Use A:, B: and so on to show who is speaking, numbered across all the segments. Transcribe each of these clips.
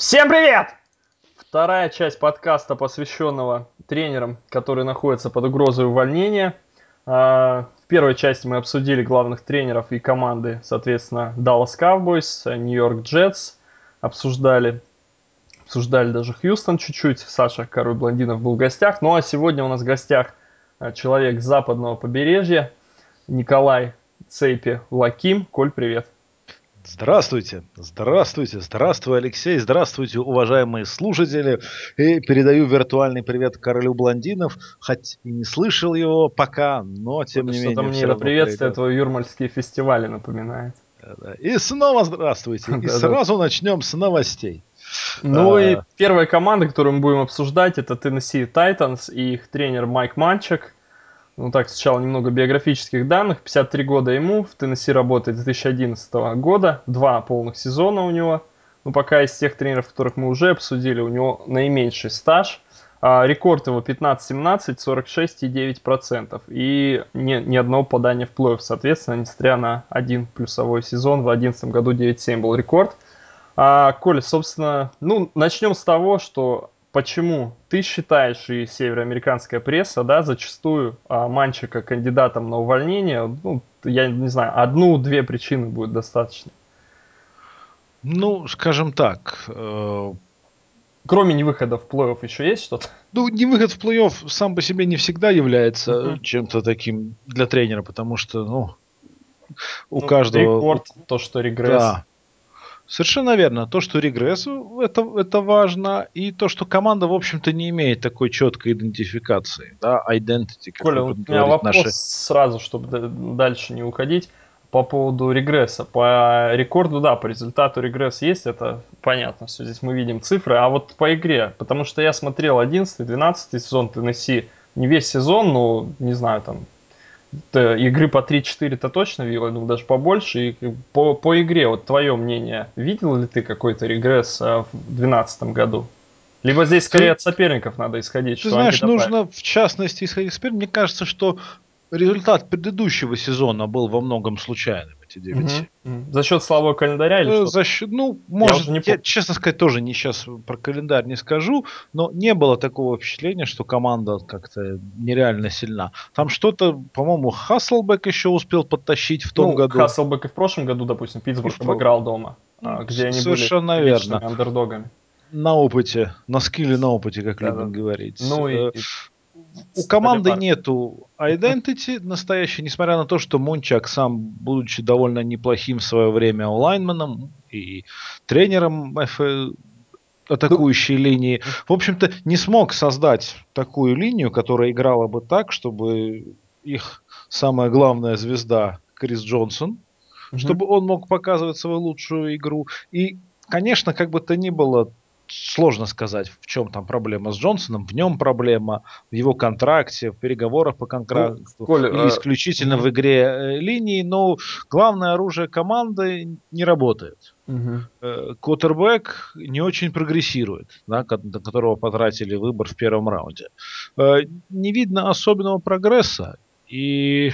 A: Всем привет! Вторая часть подкаста, посвященного тренерам, которые находятся под угрозой увольнения. А, в первой части мы обсудили главных тренеров и команды, соответственно, Dallas Cowboys, New York Jets, обсуждали, обсуждали даже Хьюстон чуть-чуть. Саша Король Блондинов был в гостях. Ну а сегодня у нас в гостях а, человек западного побережья, Николай Цейпи Лаким. Коль, привет.
B: Здравствуйте, здравствуйте, здравствуй, Алексей, здравствуйте, уважаемые слушатели. И передаю виртуальный привет королю блондинов, хоть и не слышал его пока, но тем
A: Вот
B: не
A: Что-то
B: менее.
A: мне
B: всё
A: это приветствие
B: привет.
A: твои юрмальские фестивали напоминает.
B: И снова здравствуйте. И сразу начнем с новостей.
A: Ну
B: А.
A: и первая команда, которую мы будем обсуждать, это Tennessee Titans и их тренер Майк Манчек. Ну так, сначала немного биографических данных. 53 года ему, в Теннесси работает с 2011 года, два полных сезона у него. Ну пока из тех тренеров, которых мы уже обсудили, у него наименьший стаж. А, рекорд его 15-17, 46,9%. И ни, ни одного подания в плей-офф, соответственно, несмотря на один плюсовой сезон. В 2011 году 9-7 был рекорд. А, Коля, собственно, ну, начнем с того, что почему ты считаешь и североамериканская пресса, да, зачастую а, Манчика кандидатом на увольнение, ну, я не знаю, одну-две причины будет достаточно.
B: Ну, скажем так, э,
A: Кроме невыхода в плей-офф еще есть что-то?
B: ну, не выход в плей-офф сам по себе не всегда является
A: Мгм.
B: чем-то таким для тренера, потому что, ну, у
A: Ну,
B: каждого...
A: Рекорд, то, что регресс.
B: Да. Совершенно верно. То, что регресс, это, это важно. И то, что команда, в общем-то, не имеет такой четкой идентификации. Да, identity, как
A: Коля, у меня вопрос
B: наши.
A: сразу, чтобы дальше не уходить, по поводу регресса. По рекорду, да, по результату регресс есть, это понятно, все здесь мы видим цифры, а вот по игре, потому что я смотрел 11-12 сезон Теннесси, не весь сезон, но, не знаю, там, т- игры по 3-4-то точно видел, думаю, даже побольше. И по, по игре, вот твое мнение, видел ли ты какой-то регресс а, в 2012 году? Либо здесь скорее от соперников надо исходить,
B: Ты
A: что
B: знаешь, нужно в частности исходить из. Мне кажется, что результат предыдущего сезона был во многом случайным, 9
A: Мгм, мгм. За счет слабого календаря или
B: Э,
A: что?
B: За счет, ну, может,
A: уже не
B: я, честно сказать, тоже не сейчас про календарь не скажу, но не было такого впечатления, что команда как-то нереально сильна. Там что-то, по-моему, Хасселбек еще успел подтащить в том
A: ну,
B: году.
A: Хасселбек и в прошлом году, допустим, Питтсбург
B: И в
A: обыграл дома,
B: Ну,
A: а, где они
B: совершенно
A: были
B: верно.
A: андердогами.
B: На опыте, на скилле, на опыте, как
A: Да-да.
B: любят говорить.
A: Ну и...
B: Э,
A: и
B: У команды нету identity настоящей, несмотря на то, что Мончак сам, будучи довольно неплохим в свое время онлайнменом и тренером ФЛ атакующей линии, в общем-то, не смог создать такую линию, которая играла бы так, чтобы их самая главная звезда Крис Джонсон,
A: Мгм.
B: чтобы он мог показывать свою лучшую игру. И, конечно, как бы то ни было, сложно сказать, в чем там проблема с Джонсоном, в нем проблема, в его контракте, в переговорах по контракту,
A: Коля,
B: или
A: э,
B: исключительно
A: мгм.
B: в игре э, линии, но главное оружие команды не работает.
A: Мгм.
B: Э, Квотербек не очень прогрессирует, да, на которого потратили выбор в первом раунде. Э, Не видно особенного прогресса, и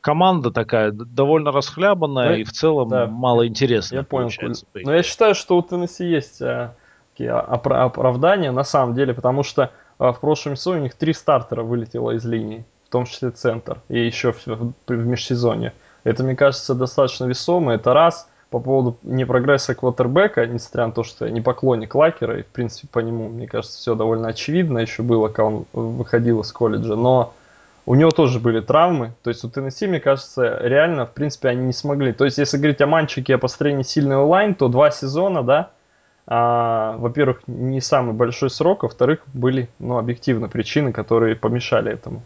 B: команда такая довольно расхлябанная
A: Ну,
B: и в целом
A: да,
B: мало интересная
A: Я понял. Коль. Но я
B: игре.
A: считаю, что у Теннесси есть такие опра- оправдания на самом деле, потому что э, в прошлом сезоне у них три стартера вылетело из линии, в том числе центр, и еще в, в- межсезонье. Это, мне кажется, достаточно весомо. Это раз. По поводу непрогресса квотербека, несмотря на то, что я не поклонник Лакера, и, в принципе, по нему, мне кажется, все довольно очевидно еще было, когда он выходил из колледжа, но у него тоже были травмы. То есть у Теннесси, мне кажется, реально, в принципе, они не смогли. То есть, если говорить о мальчике, о построении сильной онлайн, то два сезона, да, а, во-первых, не самый большой срок, а во-вторых, были, ну, объективно причины, которые помешали этому.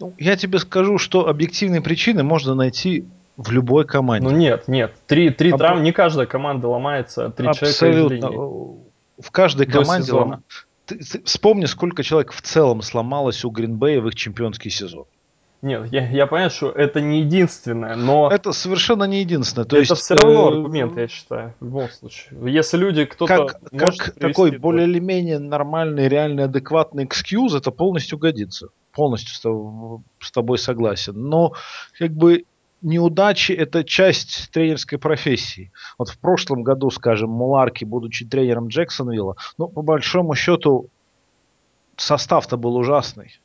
B: Ну, я тебе скажу, что объективные причины можно найти в любой команде.
A: Ну, нет, нет. Три, три
B: Аб-
A: травмы, не каждая команда ломается, три человека
B: Абсолютно.
A: линии.
B: В каждой
A: До
B: команде
A: сезона.
B: лом- Ты, ты вспомни, сколько человек в целом сломалось у Гринбея в их чемпионский сезон.
A: Нет, я, я понимаю, что это не единственное, но
B: Это совершенно не единственное. То
A: это
B: есть,
A: все равно
B: э,
A: аргумент, я считаю, в любом случае. Если люди, кто-то
B: как, как такой
A: это-
B: более или менее нормальный, реальный, адекватный экскьюз, это полностью годится. Полностью с, тоб- с тобой согласен. Но как бы неудачи – это часть тренерской профессии. Вот в прошлом году, скажем, Муларки, будучи тренером Джексонвилла, ну, по большому счету, состав-то был ужасный.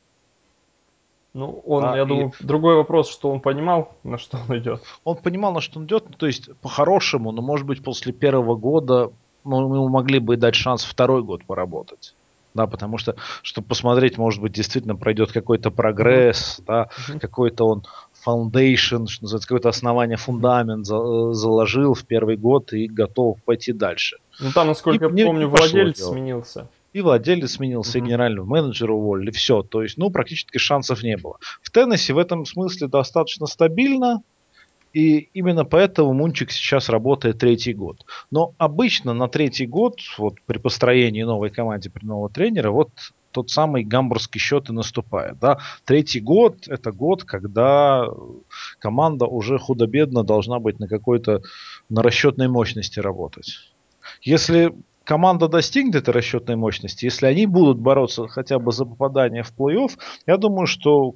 A: Ну, он, а, я и... думаю, другой вопрос, что он понимал, на что он идет.
B: Он понимал, на что он идет, ну, то есть по-хорошему, но может быть после первого года ну, мы могли бы дать шанс второй год поработать. Да, потому что, чтобы посмотреть, может быть, действительно пройдет какой-то прогресс, да, mm-hmm. какой-то он foundation, что называется, какое-то основание, фундамент за, заложил в первый год и готов пойти дальше.
A: Ну там, насколько и, я помню, владелец дело. сменился.
B: И владелец сменился, mm-hmm. и генерального менеджера уволили, все. То есть, ну, практически шансов не было. В Теннессе в этом смысле достаточно стабильно, и именно поэтому Мунчик сейчас работает третий год. Но обычно на третий год, вот при построении новой команды, при нового тренера, вот тот самый гамбургский счет и наступает. Да? Третий год – это год, когда команда уже худо-бедно должна быть на какой-то на расчетной мощности работать. Если команда достигнет этой расчетной мощности, если они будут бороться хотя бы за попадание в плей-офф, я думаю, что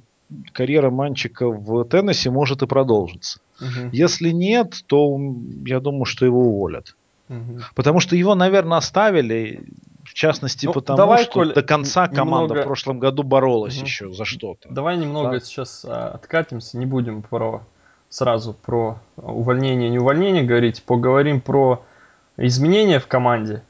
B: карьера Манчика в Теннессе может и продолжиться. Угу. Если нет, то я думаю, что его уволят. Угу. Потому что его, наверное, оставили, в частности, ну, потому давай, что Коль, до конца команда немного... в прошлом году боролась угу. еще за что-то.
A: Давай немного да? сейчас а, откатимся, не будем про сразу про увольнение, не увольнение говорить, поговорим про изменения в команде.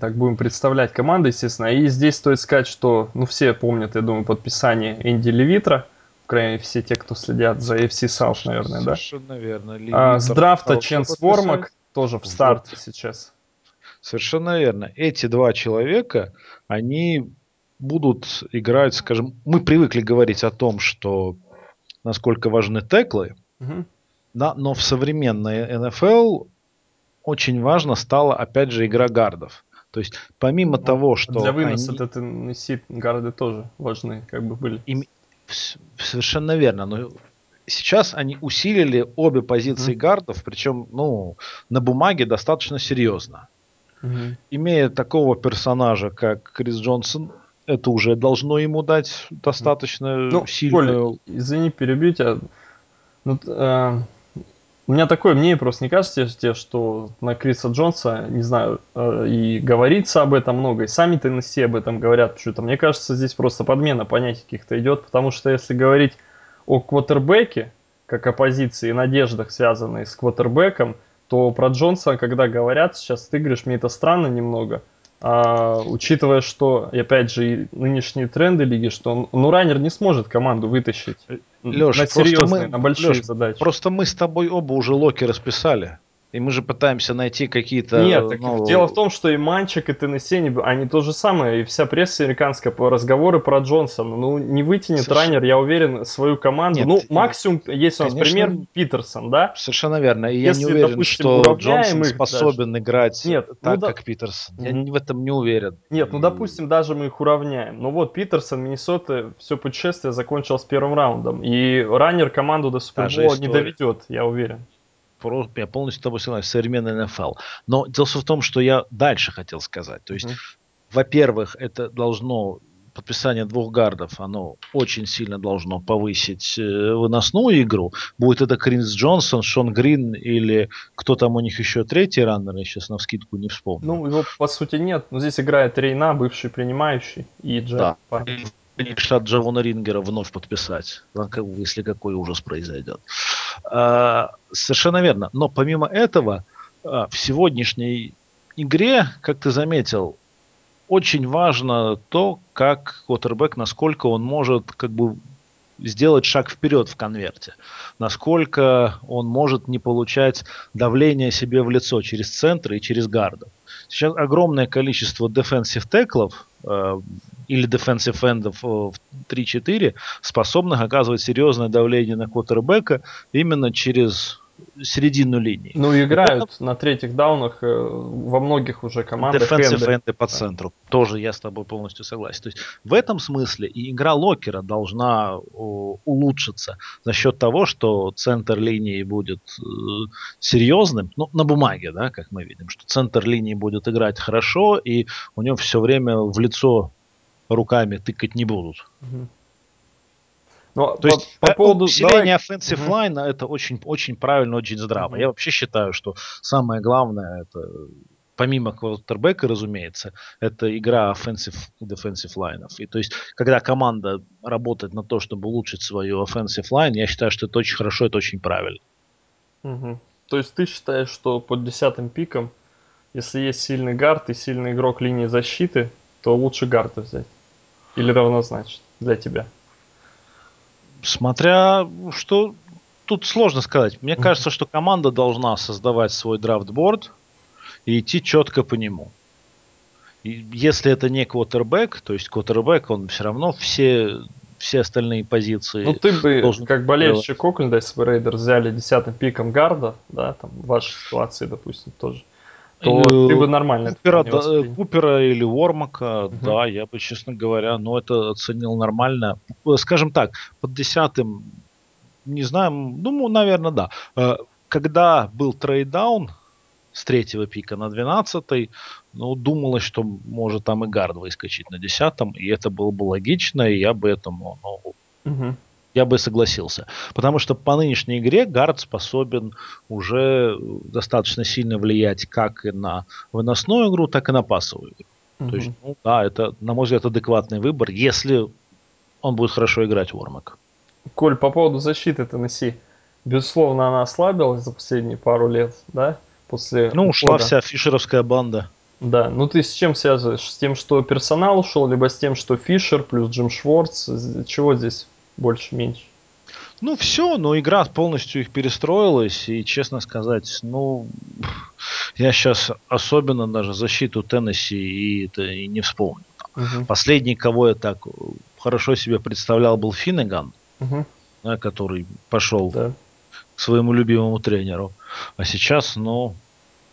A: Так будем представлять команду, естественно. И здесь стоит сказать, что, ну, все помнят, я думаю, подписание Энди Левитра, крайней мере, все те, кто следят за FC South, наверное, да?
B: Совершенно верно.
A: а, с драфта Ченс Вормак тоже в старт вот. сейчас.
B: Совершенно верно. Эти два человека, они будут играть, скажем, мы привыкли говорить о том, что насколько важны теклы, угу. да, но в современной НФЛ очень важно стала, опять же, игра гардов. То есть, помимо ну, того, что...
A: Для выноса они... Теннесси гарды тоже важны, как бы были.
B: Им... Совершенно верно. Но сейчас они усилили обе позиции mm-hmm. гардов, причем, ну, на бумаге достаточно серьезно. Mm-hmm. Имея такого персонажа, как Крис Джонсон, это уже должно ему дать достаточно ну, сильную...
A: Коля, извини, перебью тебя. Ну, э, у меня такое мнение просто не кажется что на Криса Джонса, не знаю, э, и говорится об этом много, и сами Теннесси об этом говорят почему-то. Мне кажется, здесь просто подмена понятий каких-то идет, потому что если говорить о квотербеке, как о позиции и надеждах, связанных с квотербеком, то про Джонса, когда говорят сейчас, ты говоришь, мне это странно немного, а, учитывая, что, и опять же, и нынешние тренды лиги, что ну, раннер не сможет команду вытащить
B: Леш, на серьезные, мы, на большие Леш, задачи. Просто мы с тобой оба уже локи расписали. И мы же пытаемся найти какие-то...
A: Нет, так ну... дело в том, что и Манчик, и Теннесси, они то же самое, и вся пресса американская, по разговоры про Джонсона. Ну, не вытянет Совершенно... раннер, я уверен, свою команду. Нет, ну, максимум, есть у нас конечно, пример, Питерсон, да?
B: Совершенно верно. И Если, я не уверен, допустим, что Джонсон способен даже. играть Нет, ну так, ну, как да... Питерсон. Я в этом не уверен.
A: Нет, ну, допустим, даже мы их уравняем. Ну, вот, Питерсон, Миннесота, все путешествие закончилось первым раундом. И раннер команду до Супербола не доведет, я уверен
B: я полностью с тобой согласен, современный НФЛ. Но дело в том, что я дальше хотел сказать. То есть, mm-hmm. во-первых, это должно подписание двух гардов, оно очень сильно должно повысить э, выносную игру. Будет это Кринс Джонсон, Шон Грин или кто там у них еще третий раннер, я сейчас на вскидку не вспомню.
A: Ну, его по сути нет. Но здесь играет Рейна, бывший принимающий, и Джек. Да
B: решат Джавона Рингера вновь подписать, если какой ужас произойдет. А, совершенно верно. Но помимо этого, а, в сегодняшней игре, как ты заметил, очень важно то, как квотербек, насколько он может как бы сделать шаг вперед в конверте. Насколько он может не получать давление себе в лицо через центры и через гардов. Сейчас огромное количество defensive теклов э, или defensive эндов в 3-4 способных оказывать серьезное давление на квотербека именно через середину линии.
A: Ну, играют Это... на третьих даунах э, во многих уже командах.
B: Defensive энды по центру. Да. Тоже я с тобой полностью согласен. То есть в этом смысле и игра локера должна улучшиться за счет того, что центр линии будет э, серьезным, ну, на бумаге, да, как мы видим, что центр линии будет играть хорошо, и у него все время в лицо руками тыкать не будут. Но То по, есть по поводу усиления offensive угу. line это очень, очень правильно, очень здраво. Угу. Я вообще считаю, что самое главное это помимо квотербека, разумеется, это игра offensive и defensive лайнов. И то есть, когда команда работает на то, чтобы улучшить свою offensive line, я считаю, что это очень хорошо, это очень правильно.
A: Угу. То есть ты считаешь, что под десятым пиком, если есть сильный гард и сильный игрок линии защиты, то лучше гарда взять? Или равнозначно для тебя?
B: Смотря что тут сложно сказать. Мне кажется, что команда должна создавать свой draft board, и идти четко по нему. И если это не квотербек, то есть квотербек, он все равно все, все остальные позиции...
A: Ну ты бы, должен как болельщик Окленда, если бы Raiders взяли десятым пиком гарда, да, там в вашей ситуации, допустим, тоже, то и, ты бы нормально
B: Купера, да, Купера или Вормака, угу. да, я бы, честно говоря, ну это оценил нормально. Скажем так, под десятым, не знаю, ну, наверное, да. Э, когда был трейдаун, с третьего пика на двенадцатый. Ну, думалось, что может там и гард выскочить на десятом, и это было бы логично, и я бы этому, ну, угу. Я бы согласился. Потому что по нынешней игре гард способен уже достаточно сильно влиять как и на выносную игру, так и на пасовую игру. То есть, ну да, это, на мой взгляд, адекватный выбор, если он будет хорошо играть в Вормак.
A: Коль, по поводу защиты Теннесси, безусловно, она ослабилась за последние пару лет, да?
B: после Ну, ушла ухода. вся фишеровская банда.
A: Да, ну ты с чем связываешь? С тем, что персонал ушел, либо с тем, что Фишер плюс Джим Шварц? Чего здесь больше-меньше?
B: Ну, все, но игра полностью их перестроилась, и, честно сказать, ну, я сейчас особенно даже защиту Теннесси и, это, и не вспомню. Угу. Последний, кого я так хорошо себе представлял, был Финнеган, угу. да, который пошел да своему любимому тренеру. А сейчас, ну,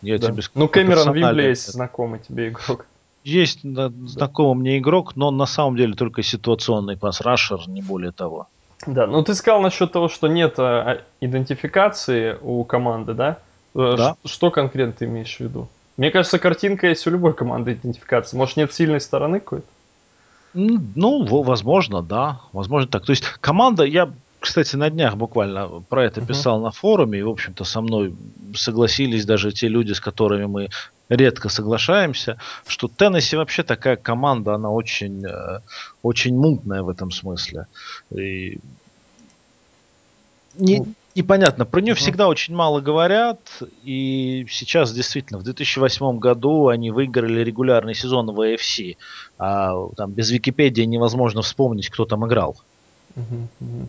A: я да. тебе скажу. Ну, Кэмерон Вимбли есть знакомый тебе игрок.
B: Есть знакомый мне игрок, но на самом деле только ситуационный пас-рашер, не более того.
A: Да, ну ты сказал насчет того, что нет а, идентификации у команды, да? Э, да. Ш- что конкретно ты имеешь в виду? Мне кажется, картинка есть у любой команды идентификации. Может, нет сильной стороны какой-то?
B: Ну, возможно, да. Возможно так. То есть команда, я кстати, на днях буквально про это писал uh-huh. на форуме, и, в общем-то, со мной согласились даже те люди, с которыми мы редко соглашаемся, что Теннесси вообще такая команда, она очень, э, очень мутная в этом смысле. И не, ну, непонятно, про нее всегда очень мало говорят, и сейчас действительно в 2008 году они выиграли регулярный сезон в AFC, а там без Википедии невозможно вспомнить, кто там играл. Uh-huh.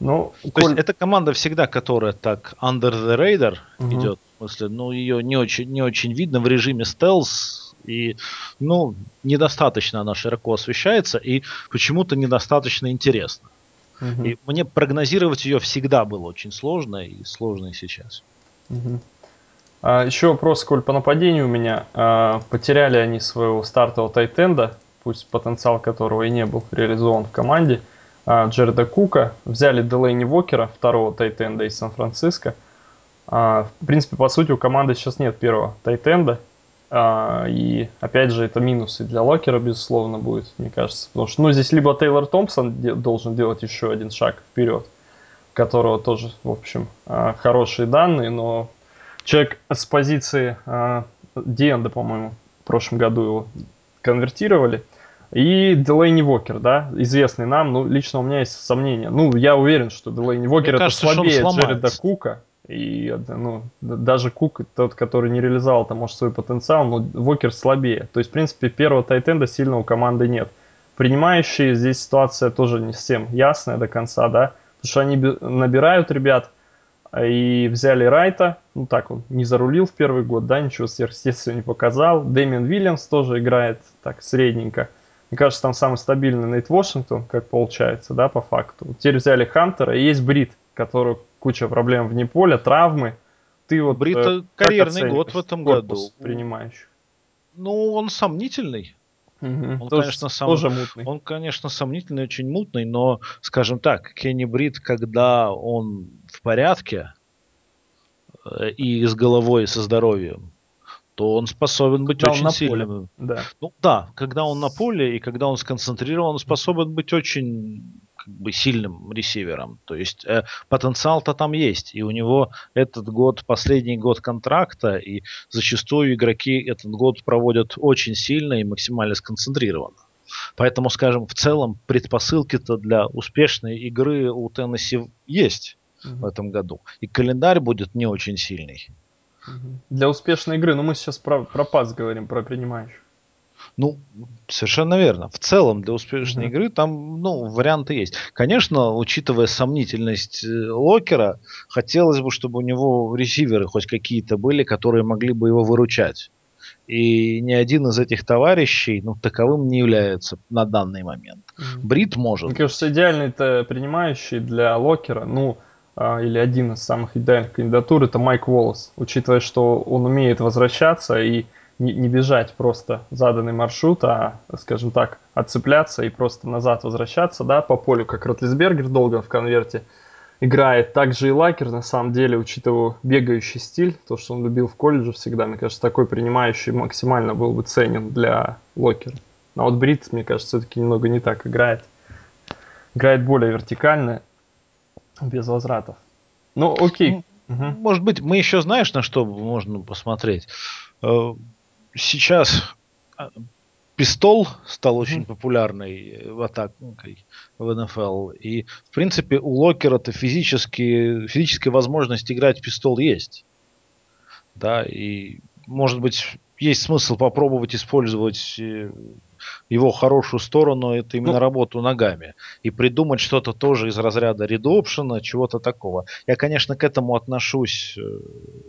B: Ну, То коль... есть это команда всегда, которая так under the radar угу. идет. В смысле, ну, ее не очень, не очень видно в режиме стелс. И, ну, недостаточно она широко освещается и почему-то недостаточно интересно. Угу. И мне прогнозировать ее всегда было очень сложно и сложно и сейчас.
A: Угу. А, еще вопрос, Коль, по нападению у меня. А, потеряли они своего стартового тайтенда, пусть потенциал которого и не был реализован в команде. А, Джереда Кука, взяли Делейни Вокера, второго тайтенда из Сан-Франциско. А, в принципе, по сути, у команды сейчас нет первого тайтенда. А, и, опять же, это минусы для Локера, безусловно, будет, мне кажется. Потому что, ну, здесь либо Тейлор Томпсон должен делать еще один шаг вперед, которого тоже, в общем, хорошие данные, но человек с позиции Диэнда, по-моему, в прошлом году его конвертировали – и Делейни Вокер, да, известный нам, ну, лично у меня есть сомнения. Ну, я уверен, что Делейни Вокер это кажется, слабее Джереда Кука. И ну, даже Кук, тот, который не реализовал там, может, свой потенциал, но Вокер слабее. То есть, в принципе, первого тайтенда сильно у команды нет. Принимающие здесь ситуация тоже не всем ясная до конца, да, потому что они набирают ребят, и взяли Райта, ну так он не зарулил в первый год, да, ничего сверхъестественного не показал. Дэмин Вильямс тоже играет так средненько. Мне кажется, там самый стабильный Нейт Вашингтон, как получается, да, по факту. Теперь взяли Хантера, и есть Брит, который куча проблем вне поля, травмы. Ты вот
B: Брит э, карьерный год в этом году.
A: Принимающий.
B: Ну, он сомнительный. Угу, он, тоже, конечно, сам, тоже мутный. Он, конечно, сомнительный, очень мутный, но, скажем так, Кенни Брит, когда он в порядке э, и с головой, и со здоровьем, то он способен быть когда очень сильным. Да. Ну да, когда он на поле и когда он сконцентрирован, он способен быть очень бы сильным ресивером. То есть э, потенциал-то там есть. И у него этот год, последний год контракта, и зачастую игроки этот год проводят очень сильно и максимально сконцентрированно. Поэтому, скажем, в целом предпосылки-то для успешной игры у Теннесси есть угу. в этом году. И календарь будет не очень сильный.
A: Для успешной игры, ну мы сейчас про, про пас говорим, про принимающих.
B: Ну, совершенно верно. В целом для успешной mm-hmm. игры там, ну, варианты есть. Конечно, учитывая сомнительность э, Локера, хотелось бы, чтобы у него ресиверы хоть какие-то были, которые могли бы его выручать. И ни один из этих товарищей, ну, таковым не является на данный момент. Mm-hmm. Брит может.
A: Мне кажется, идеальный-то принимающий для Локера, ну, или один из самых идеальных кандидатур, это Майк Уоллес, учитывая, что он умеет возвращаться и не, бежать просто заданный маршрут, а, скажем так, отцепляться и просто назад возвращаться, да, по полю, как Ротлисбергер долго в конверте играет. Также и Лакер, на самом деле, учитывая бегающий стиль, то, что он любил в колледже всегда, мне кажется, такой принимающий максимально был бы ценен для Локера. А вот Брит, мне кажется, все-таки немного не так играет. Играет более вертикально, без возвратов. Ну, окей.
B: Ну, угу. Может быть, мы еще знаешь, на что можно посмотреть? Э, сейчас а, пистол стал очень популярной в атакой в НФЛ. И, в принципе, у Локера-то физически, физическая возможность играть пистол есть. Да, и, может быть, есть смысл попробовать использовать э, его хорошую сторону это именно ну, работу ногами. И придумать что-то тоже из разряда редопшена, чего-то такого. Я, конечно, к этому отношусь э,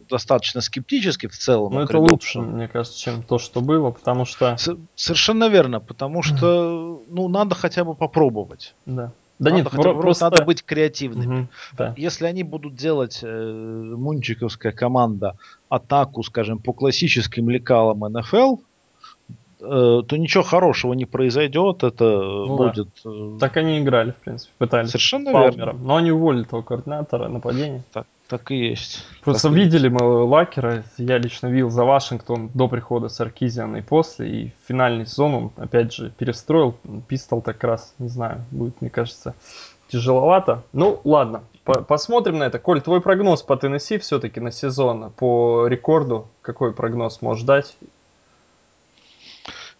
B: достаточно скептически в целом.
A: Но это лучше, мне кажется, чем то, что было, потому что...
B: С- совершенно верно, потому что, ну, надо хотя бы попробовать.
A: Да.
B: Да надо нет, хотя просто надо быть креативными. Угу, да. Если они будут делать э, мунчиковская команда атаку, скажем, по классическим лекалам НФЛ, то ничего хорошего не произойдет, это ну, будет...
A: Да. Э, так они играли, в принципе, пытались.
B: Совершенно верно.
A: Но они уволили того координатора нападения.
B: Так, так и есть.
A: Просто
B: так
A: видели есть. мы Лакера, я лично видел за Вашингтон до прихода Саркизиана и после, и финальный сезон он, опять же, перестроил. Пистол так раз, не знаю, будет, мне кажется, тяжеловато. Ну, ладно, по посмотрим на это. Коль, твой прогноз по Теннесси все-таки на сезон, по рекорду, какой прогноз можешь дать?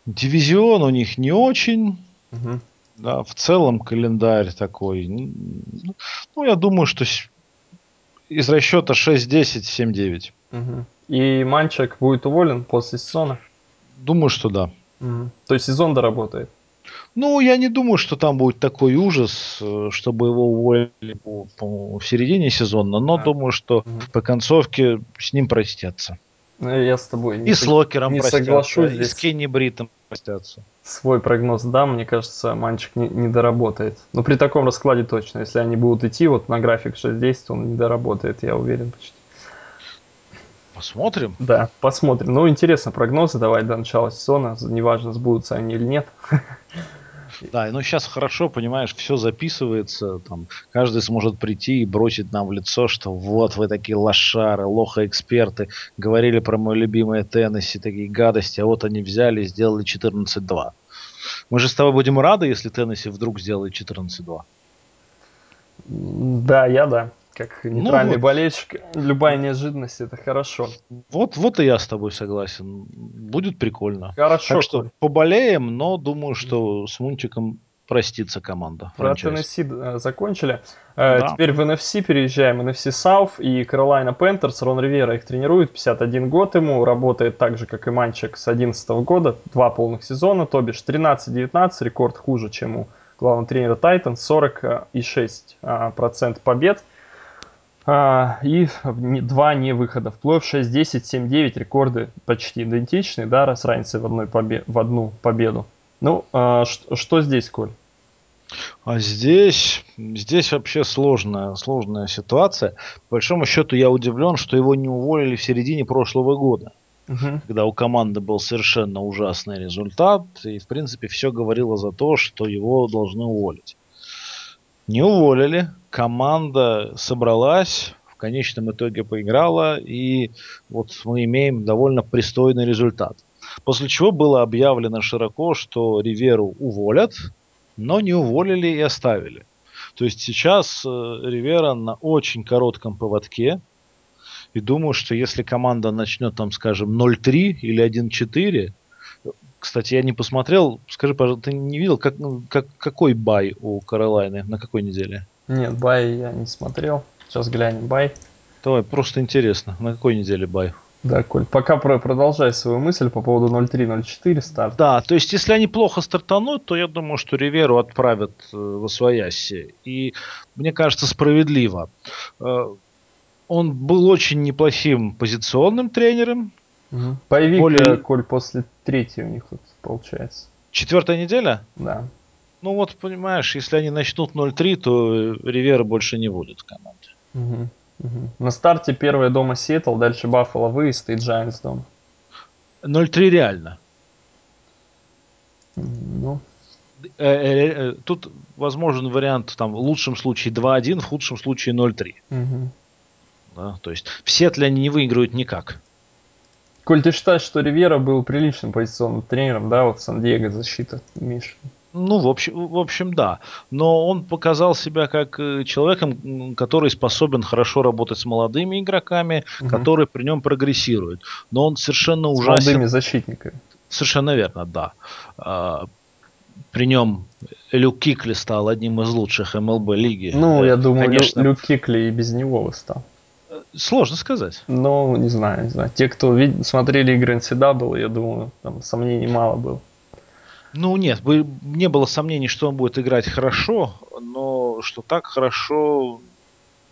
B: Дивизион у них не очень. Угу. Да, в целом календарь такой. Ну, я думаю, что из расчета 6-10, 7-9.
A: Угу. И Манчик будет уволен после сезона?
B: Думаю, что да.
A: Угу. То есть сезон доработает?
B: Ну, я не думаю, что там будет такой ужас, э, чтобы его уволили по, по, в середине сезона, но а. думаю, что угу. по концовке с ним простятся.
A: Ну, я с тобой
B: не, и с Локером не соглашусь, и с Кенни Бритом простятся.
A: Свой прогноз дам, мне кажется, мальчик не, не доработает. Но при таком раскладе точно, если они будут идти вот на график 6-10, он не доработает, я уверен почти.
B: Посмотрим.
A: Да, посмотрим. Ну, интересно, прогнозы давай до начала сезона. Неважно, сбудутся они или нет.
B: Да, ну сейчас хорошо, понимаешь, все записывается, там, каждый сможет прийти и бросить нам в лицо, что вот вы такие лошары, лоха-эксперты, говорили про мой любимый Теннесси, такие гадости, а вот они взяли и сделали 14-2. Мы же с тобой будем рады, если Теннесси вдруг сделает 14-2.
A: Да, я да как ну нейтральный ну, болельщик, любая неожиданность это хорошо.
B: Вот, вот и я с тобой согласен. Будет прикольно.
A: Хорошо.
B: Так что поболеем, но думаю, что с Мунчиком простится команда.
A: Про Теннесси э, закончили. Э, да. Теперь в NFC переезжаем. NFC South и Carolina Panthers. Рон Ривера их тренирует. 51 год ему. Работает так же, как и Манчик с 2011 года. Два полных сезона. То бишь 13-19. Рекорд хуже, чем у главного тренера Тайтан. 46% побед. А, и два не выхода в плей-офф 6, 10, 7, 9 рекорды почти идентичны, да, раз разницей в, одной побе- в одну победу. Ну, а, что, что здесь, Коль?
B: А здесь, здесь вообще сложная, сложная ситуация. По большому счету я удивлен, что его не уволили в середине прошлого года. Угу. Когда у команды был совершенно ужасный результат, и в принципе все говорило за то, что его должны уволить. Не уволили, команда собралась, в конечном итоге поиграла, и вот мы имеем довольно пристойный результат. После чего было объявлено широко, что Риверу уволят, но не уволили и оставили. То есть сейчас э, Ривера на очень коротком поводке. И думаю, что если команда начнет там, скажем, 0-3 или 1-4, кстати, я не посмотрел. Скажи, пожалуйста, ты не видел, как, ну, как, какой bye у Каролайны? На какой неделе?
A: Нет, bye я не смотрел. Сейчас глянем bye.
B: Давай, просто интересно, на какой неделе bye?
A: Да, Коль, пока про продолжай свою мысль по поводу 0.3-0.4 старт.
B: Да, то есть если они плохо стартанут, то я думаю, что Риверу отправят э, восвояси. И мне кажется, справедливо. Э, он был очень неплохим позиционным тренером.
A: Угу. Боевик, Более... Коль, после третьей у них тут получается.
B: Четвертая неделя?
A: Да.
B: Ну вот, понимаешь, если они начнут 0-3, то Ривера больше не будет в команде.
A: Угу. Угу. На старте первая дома Сиэтл, дальше Баффало выезд и Джайентс дома.
B: 0-3 реально.
A: Ну.
B: Э, э, э, тут возможен вариант там в лучшем случае 2-1, в худшем случае 0-3.
A: Угу.
B: Да, то есть в Сетле они не выиграют никак.
A: Коль, ты считаешь, что Ривера был приличным позиционным тренером, да, вот Сан-Диего защита, Миша?
B: Ну, в общем, в общем, да. Но он показал себя как э, человеком, который способен хорошо работать с молодыми игроками, угу. которые при нем прогрессируют. Но он совершенно с ужасен.
A: С молодыми защитниками.
B: Совершенно верно, да. А, при нем Люк Кикли стал одним из лучших МЛБ лиги.
A: Ну, я думаю, Конечно... Люк Кикли и без него стал.
B: Сложно сказать.
A: Ну, не знаю, не знаю. Те, кто вид- смотрели игры NCAA, я думаю, там сомнений мало было.
B: Ну нет, не было сомнений, что он будет играть хорошо, но что так хорошо,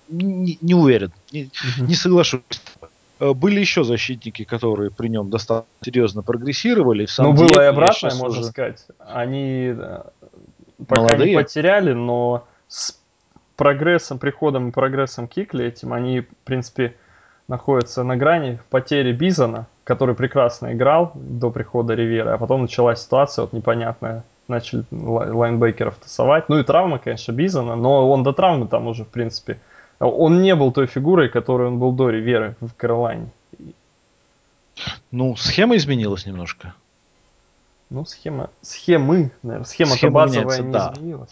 B: не, не уверен, не, угу. не соглашусь. Э, были еще защитники, которые при нем достаточно серьезно прогрессировали.
A: Ну, было и обратное, можно уже... сказать. Они э, пока Молодые. не потеряли, но с прогрессом, приходом и прогрессом Кикли этим, они, в принципе, находятся на грани потери Бизона, который прекрасно играл до прихода Ривера, а потом началась ситуация вот непонятная. Начали лайнбекеров тасовать. Ну и травма, конечно, Бизона, но он до травмы там уже, в принципе, он не был той фигурой, которой он был до Риверы в Каролайне.
B: Ну, схема изменилась немножко.
A: Ну, схема, схемы, наверное, схема-то схема базовая меняется, не да. изменилась.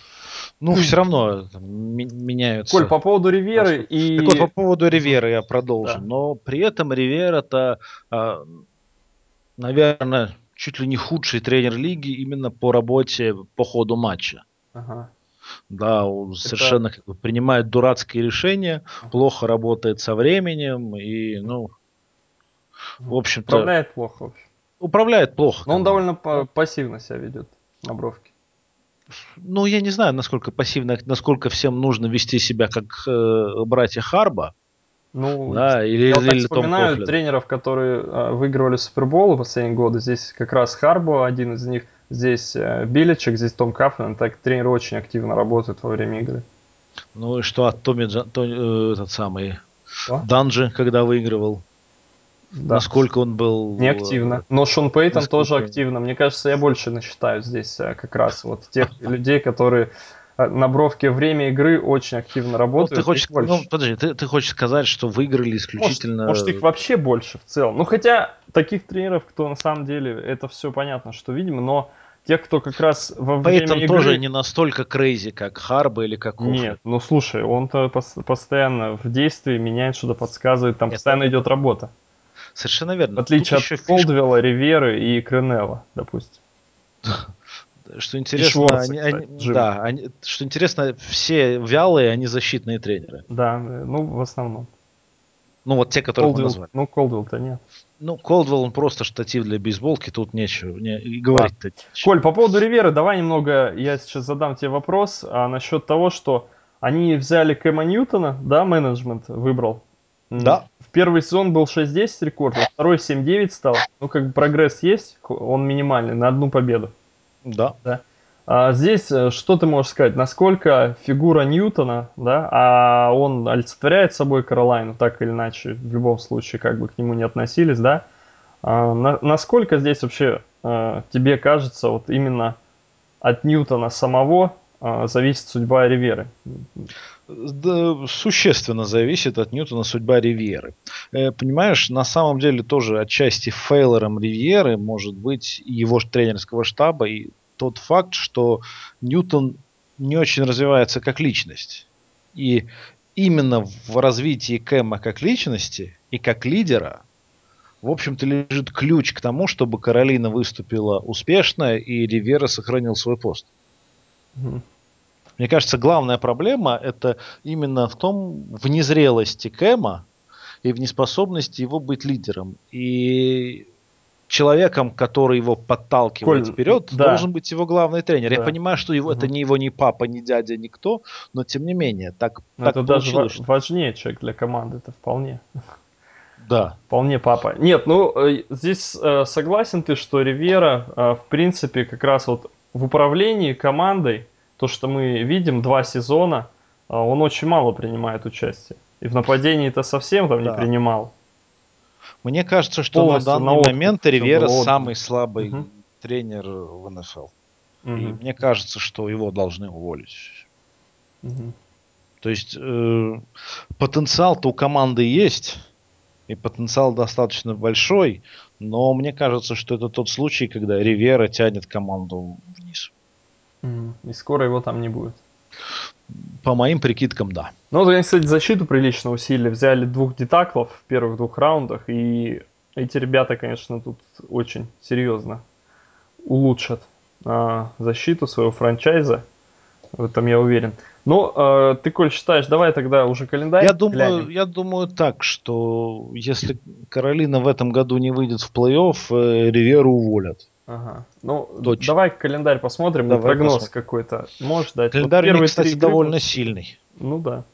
B: Ну, все равно там, меняются.
A: Коль, по поводу Риверы и...
B: Так вот, по поводу Риверы я продолжу. Да. Но при этом Ривера-то, а, наверное, чуть ли не худший тренер лиги именно по работе по ходу матча.
A: Ага.
B: Да, он Это... совершенно как бы принимает дурацкие решения, плохо работает со временем и, ну, в общем-то...
A: Управляет плохо, в общем.
B: Управляет плохо.
A: Но он довольно пассивно себя ведет на бровке.
B: Ну, я не знаю, насколько пассивно, насколько всем нужно вести себя как э, братья Харба.
A: Ну, да, или, я или так вспоминаю тренеров, которые э, выигрывали Суперболы последние годы. Здесь как раз Харбо один из них, здесь э, Биличек, здесь Том Кафлин. Так тренеры очень активно работают во время игры.
B: Ну и что от Томми Джан, то, э, этот самый что? Данжи, когда выигрывал? Да. Насколько он был...
A: Неактивно. Э, Но Шон Пейтон насколько... тоже активно. Мне кажется, я больше насчитаю здесь э, как раз вот тех людей, которые э, на бровке время игры очень активно работают.
B: Ну, ты хочешь, ну, подожди, ты, ты хочешь сказать, что выиграли исключительно...
A: Может, может, их вообще больше в целом. Ну, хотя таких тренеров, кто на самом деле, это все понятно, что видимо, но тех, кто как раз во
B: Пейтон
A: время
B: игры... тоже не настолько крейзи, как Харба или как Кофе.
A: Нет, ну слушай, он-то постоянно в действии меняет что-то, подсказывает, там Нет, постоянно идет работа.
B: Совершенно верно.
A: В отличие Тут от Колдвелла, Риверы и Кренелла, допустим.
B: Что интересно, Шворца, они, они, да, они, что интересно, все вялые, они защитные тренеры.
A: Да, ну в основном.
B: Ну вот те, которые
A: мы назвали. Ну Колдвелл-то нет.
B: Ну, Колдвелл, он просто штатив для бейсболки, тут нечего не, и говорить-то. Да.
A: Коль, по поводу Риверы, давай немного, я сейчас задам тебе вопрос а, насчет того, что они взяли Кэма Ньютона, да, менеджмент выбрал.
B: Да.
A: В первый сезон был 6-10 рекорд, во второй 7-9 стал. Ну, как бы прогресс есть, он минимальный, на одну победу.
B: Да.
A: да. А здесь э, что ты можешь сказать? Насколько фигура Ньютона, да, а он олицетворяет собой Каролайну, так или иначе, в любом случае, как бы к нему не относились, да? А, на, насколько здесь вообще а, тебе кажется, вот именно от Ньютона самого а, зависит судьба Риверы?
B: Существенно зависит от Ньютона судьба Ривьеры. Э, понимаешь, на самом деле тоже отчасти фейлером Ривьеры может быть его тренерского штаба и тот факт, что Ньютон не очень развивается как личность. И именно в развитии Кэма как личности и как лидера, в общем-то, лежит ключ к тому, чтобы Каролина выступила успешно и Ривера сохранил свой пост. Угу. Мне кажется, главная проблема это именно в том, в незрелости Кэма и в неспособности его быть лидером. И человеком, который его подталкивает Коль, вперед, да. должен быть его главный тренер. Да. Я понимаю, что его, угу. это не его ни папа, ни дядя, никто, но тем не менее, так, так
A: это даже что... важнее человек для команды, это вполне.
B: Да.
A: Вполне папа. Нет, ну э, здесь э, согласен ты, что Ривера, э, в принципе, как раз вот в управлении командой, то, что мы видим, два сезона, он очень мало принимает участие. И в нападении это совсем там да. не принимал.
B: Мне кажется, что Полностью на данный на момент Ривера самый слабый угу. тренер в НФЛ. Угу. И мне кажется, что его должны уволить. Угу. То есть э, потенциал-то у команды есть, и потенциал достаточно большой, но мне кажется, что это тот случай, когда Ривера тянет команду вниз.
A: И скоро его там не будет.
B: По моим прикидкам, да.
A: Ну, вот они, кстати, защиту прилично усилили. Взяли двух детаклов в первых двух раундах. И эти ребята, конечно, тут очень серьезно улучшат а, защиту своего франчайза. В этом я уверен. Ну, э, ты, Коль, считаешь, давай тогда уже календарь
B: я думаю, Я думаю так, что если Каролина в этом году не выйдет в плей-офф, э, Риверу уволят.
A: Ага. Ну, Точно. давай календарь посмотрим, давай прогноз посмотрим. какой-то. Можешь дать?
B: Календарь, вот первый, кстати, игры... довольно сильный.
A: Ну да.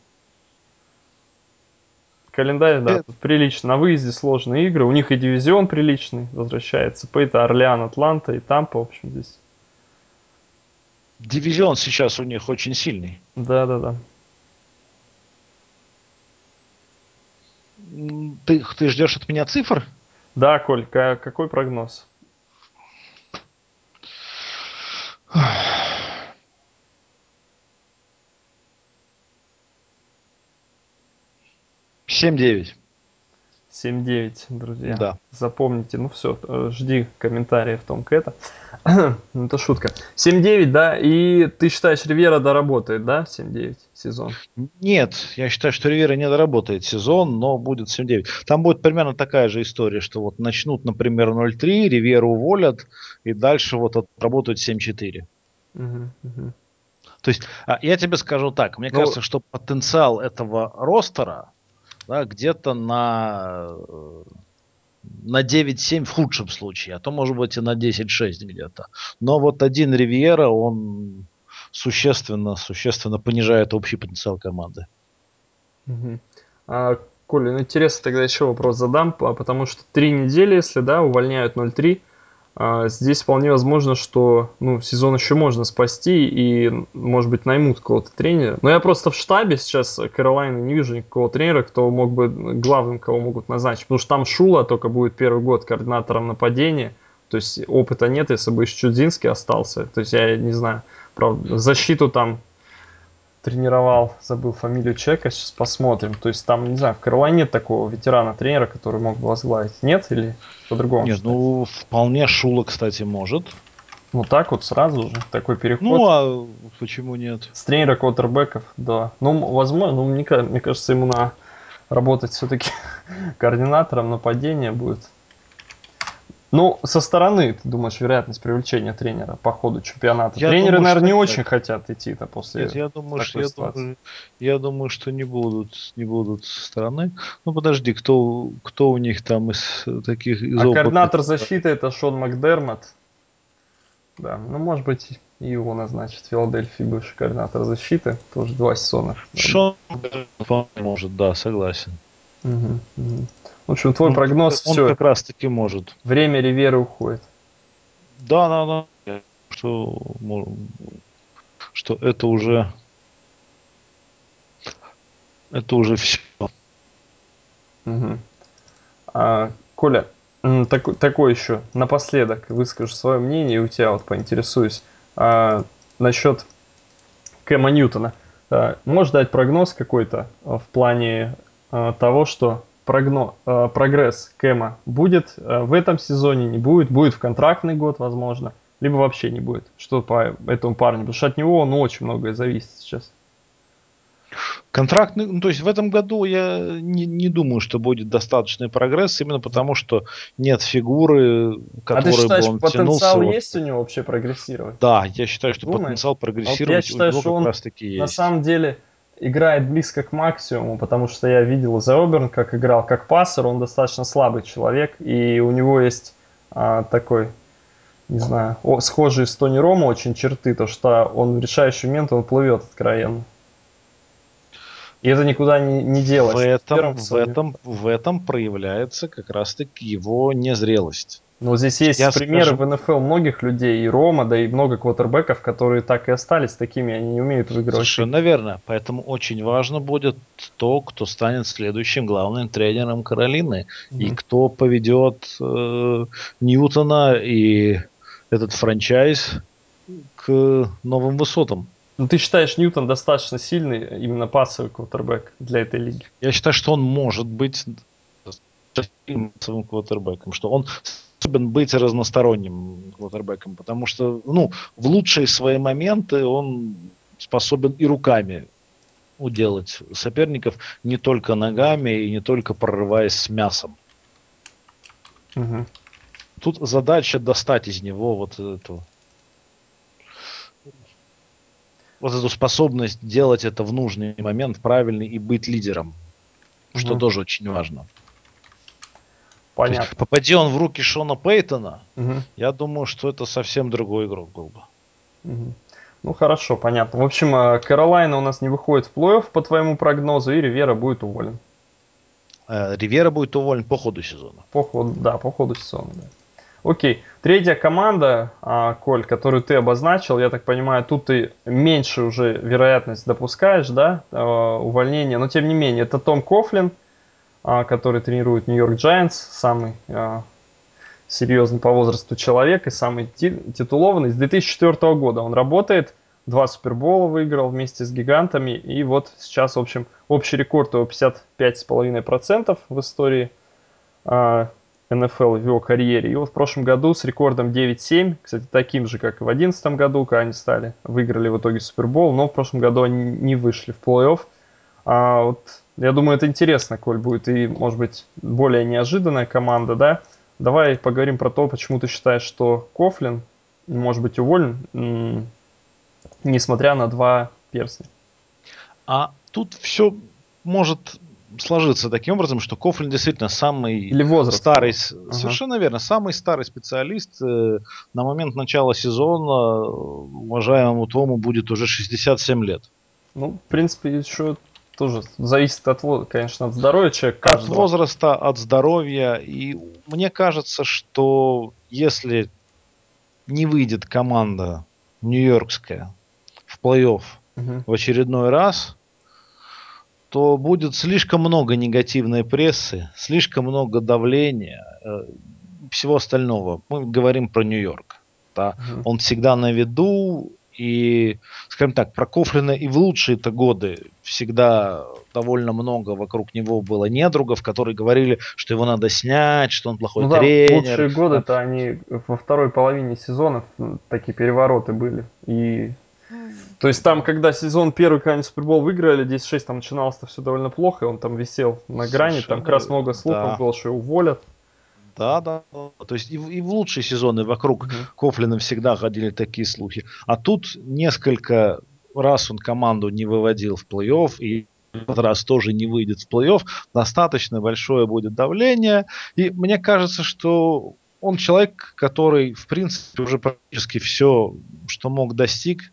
A: Календарь, да, это... прилично. На выезде сложные игры. У них и дивизион приличный возвращается. Пейта, Орлеан, Атланта и Тампа, в общем, здесь.
B: Дивизион сейчас у них очень сильный.
A: Да, да, да.
B: Ты, ты ждешь от меня цифр?
A: Да, Коль, какой прогноз?
B: 7-9.
A: 7-9, друзья.
B: Да.
A: Запомните. Ну все, э, жди комментариев Том Кэта. это шутка. 7-9, да? И ты считаешь, Ривера доработает, да, 7-9 сезон?
B: Нет, я считаю, что Ривера не доработает сезон, но будет 7-9. Там будет примерно такая же история, что вот начнут, например, 0-3, Риверу уволят, и дальше вот отработают 7-4. Угу, угу. То есть, а, я тебе скажу так, мне ну, кажется, что потенциал этого ростера да, где-то на, на 9-7 в худшем случае, а то может быть и на 10-6 где-то. Но вот один Ривьера, он существенно, существенно понижает общий потенциал команды.
A: Угу. А, Коля, ну интересно тогда еще вопрос задам, потому что три недели, если да, увольняют 0-3, а, здесь вполне возможно, что ну, сезон еще можно спасти и, может быть, наймут кого-то тренера. Но я просто в штабе сейчас Каролайна не вижу никакого тренера, кто мог бы главным, кого могут назначить. Потому что там Шула только будет первый год координатором нападения. То есть опыта нет, если бы еще Чудзинский остался. То есть я не знаю, правда, защиту там тренировал, забыл фамилию человека, сейчас посмотрим. То есть там, не знаю, в Каролайне нет такого ветерана-тренера, который мог бы возглавить. Нет или по-другому?
B: Нет, ну вполне Шула, кстати, может.
A: Ну так вот сразу же, такой переход.
B: Ну а почему нет?
A: С тренера квотербеков, да. Ну, возможно, ну, мне, мне кажется, ему на работать все-таки координатором нападения будет ну, со стороны, ты думаешь, вероятность привлечения тренера по ходу чемпионата? Я Тренеры, думаю, наверное, не очень хотят идти-то после
B: Нет, я думаю, что, я, думаю, я думаю, что не будут, не будут со стороны. Ну, подожди, кто, кто у них там из таких из
A: А опытных... координатор защиты это Шон Макдермот. Да, ну, может быть, и его назначит в Филадельфии бывший координатор защиты. Тоже два сезона.
B: Шон может, да, согласен.
A: Угу, угу. В общем, твой
B: он,
A: прогноз
B: он
A: все.
B: как раз таки может.
A: Время Риверы уходит.
B: Да, да, да. Что, что это уже это уже все.
A: Угу. А, Коля, так, такой еще напоследок выскажу свое мнение, и у тебя вот поинтересуюсь а, насчет Кэма Ньютона. А, можешь дать прогноз какой-то в плане а, того, что прогноз, прогресс Кэма будет э, в этом сезоне, не будет, будет в контрактный год, возможно. либо вообще не будет. Что по этому парню? Потому что от него ну, очень многое зависит сейчас.
B: Контрактный, ну, то есть в этом году я не, не думаю, что будет достаточный прогресс, именно потому что нет фигуры,
A: которой а ты считаешь, бы он потенциал тянулся. есть у него вообще прогрессировать?
B: Да, я считаю, что Думаешь? потенциал прогрессировать вот я
A: считаю, у него что как раз таки есть. На самом деле играет близко к максимуму, потому что я видел за Оберн, как играл как пассер, он достаточно слабый человек, и у него есть а, такой не знаю, о, схожие с Тони Рома очень черты, то что он в решающий момент он плывет откровенно. И это никуда не, не делось.
B: В этом, в, этом, в этом проявляется как раз-таки его незрелость.
A: Но здесь есть Я примеры скажу... в НФЛ многих людей, и Рома, да и много квотербеков, которые так и остались такими, они не умеют выигрывать.
B: Совершенно верно. Поэтому очень важно будет то, кто станет следующим главным тренером Каролины, mm-hmm. и кто поведет э, Ньютона и этот франчайз к новым высотам.
A: Ну, ты считаешь, Ньютон достаточно сильный именно пассовый квотербек для этой лиги?
B: Я считаю, что он может быть пассовым квотербеком, что он способен быть разносторонним квотербеком, потому что, ну, в лучшие свои моменты он способен и руками уделать соперников, не только ногами и не только прорываясь с мясом. Угу. Тут задача достать из него вот эту вот эту способность делать это в нужный момент, правильный и быть лидером, что угу. тоже очень важно. Понятно. Есть, попади он в руки Шона Пейтона, угу. я думаю, что это совсем другой игрок был бы.
A: Угу. Ну хорошо, понятно. В общем, э, Каролайна у нас не выходит в плей-офф по твоему прогнозу, и Ривера будет уволен.
B: Э, Ривера будет уволен по ходу сезона.
A: По ходу, да, по ходу сезона. Да. Окей. Третья команда, а, Коль, которую ты обозначил, я так понимаю, тут ты меньше уже вероятность допускаешь, да, а, увольнения, но тем не менее, это Том Кофлин, который тренирует Нью-Йорк Giants, самый серьезный по возрасту человек и самый титулованный. С 2004 года он работает, два Супербола выиграл вместе с гигантами, и вот сейчас, в общем, общий рекорд его 55,5% в истории НФЛ в его карьере. И вот в прошлом году с рекордом 9-7, кстати, таким же, как и в 2011 году, когда они стали, выиграли в итоге Супербол, но в прошлом году они не вышли в плей-офф. А вот я думаю, это интересно, Коль, будет и, может быть, более неожиданная команда, да? Давай поговорим про то, почему ты считаешь, что Кофлин может быть уволен, несмотря на два перстня.
B: А тут все может сложиться таким образом, что Кофлин действительно самый
A: Или возраст.
B: старый, ага. совершенно верно, самый старый специалист. Э, на момент начала сезона уважаемому Тому будет уже 67 лет.
A: Ну, в принципе, еще тоже зависит от, конечно, от здоровья человека
B: каждого. От возраста, от здоровья. И мне кажется, что если не выйдет команда нью-йоркская в плей-офф угу. в очередной раз, то будет слишком много негативной прессы, слишком много давления, э, всего остального. Мы говорим про Нью-Йорк. Да? Угу. Он всегда на виду, и, скажем так, про Кофлина и в лучшие-то годы всегда довольно много вокруг него было недругов, которые говорили, что его надо снять, что он плохой ну, да, тренер.
A: лучшие годы-то они во второй половине сезонов такие перевороты были. И то есть там, когда сезон первый, когда они Супербол выиграли, 10-6, там начиналось-то все довольно плохо, и он там висел на грани, Совершенно, там как раз много слухов да. было, что его уволят.
B: Да, да. То есть и в, и в лучшие сезоны вокруг угу. Кофлина всегда ходили такие слухи. А тут несколько раз он команду не выводил в плей-офф, и этот раз тоже не выйдет в плей-офф. Достаточно большое будет давление. И мне кажется, что он человек, который, в принципе, уже практически все, что мог, достиг.